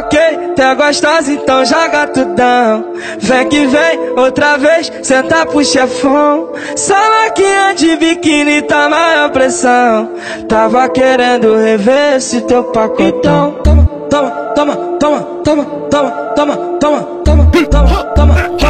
ok, é gostosa, então joga tudão. Vem que vem, outra vez, senta pro chefão. Salaquinha de biquíni tá maior pressão. Tava querendo rever esse teu pacotão. Toma, toma, toma, toma, toma, toma, toma, toma, toma, toma, toma, toma, toma,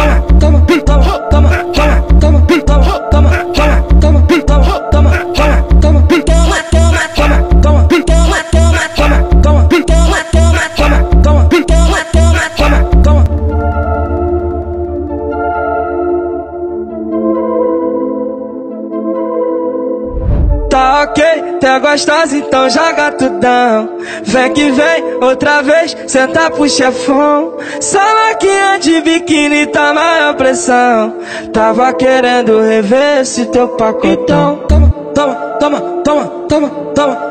ok, tu é gostosa, então joga tudão. Vem que vem, outra vez, senta pro chefão. Salaquinha de biquíni tá maior pressão. Tava querendo rever esse teu pacotão. Toma, toma, toma, toma, toma, toma, toma,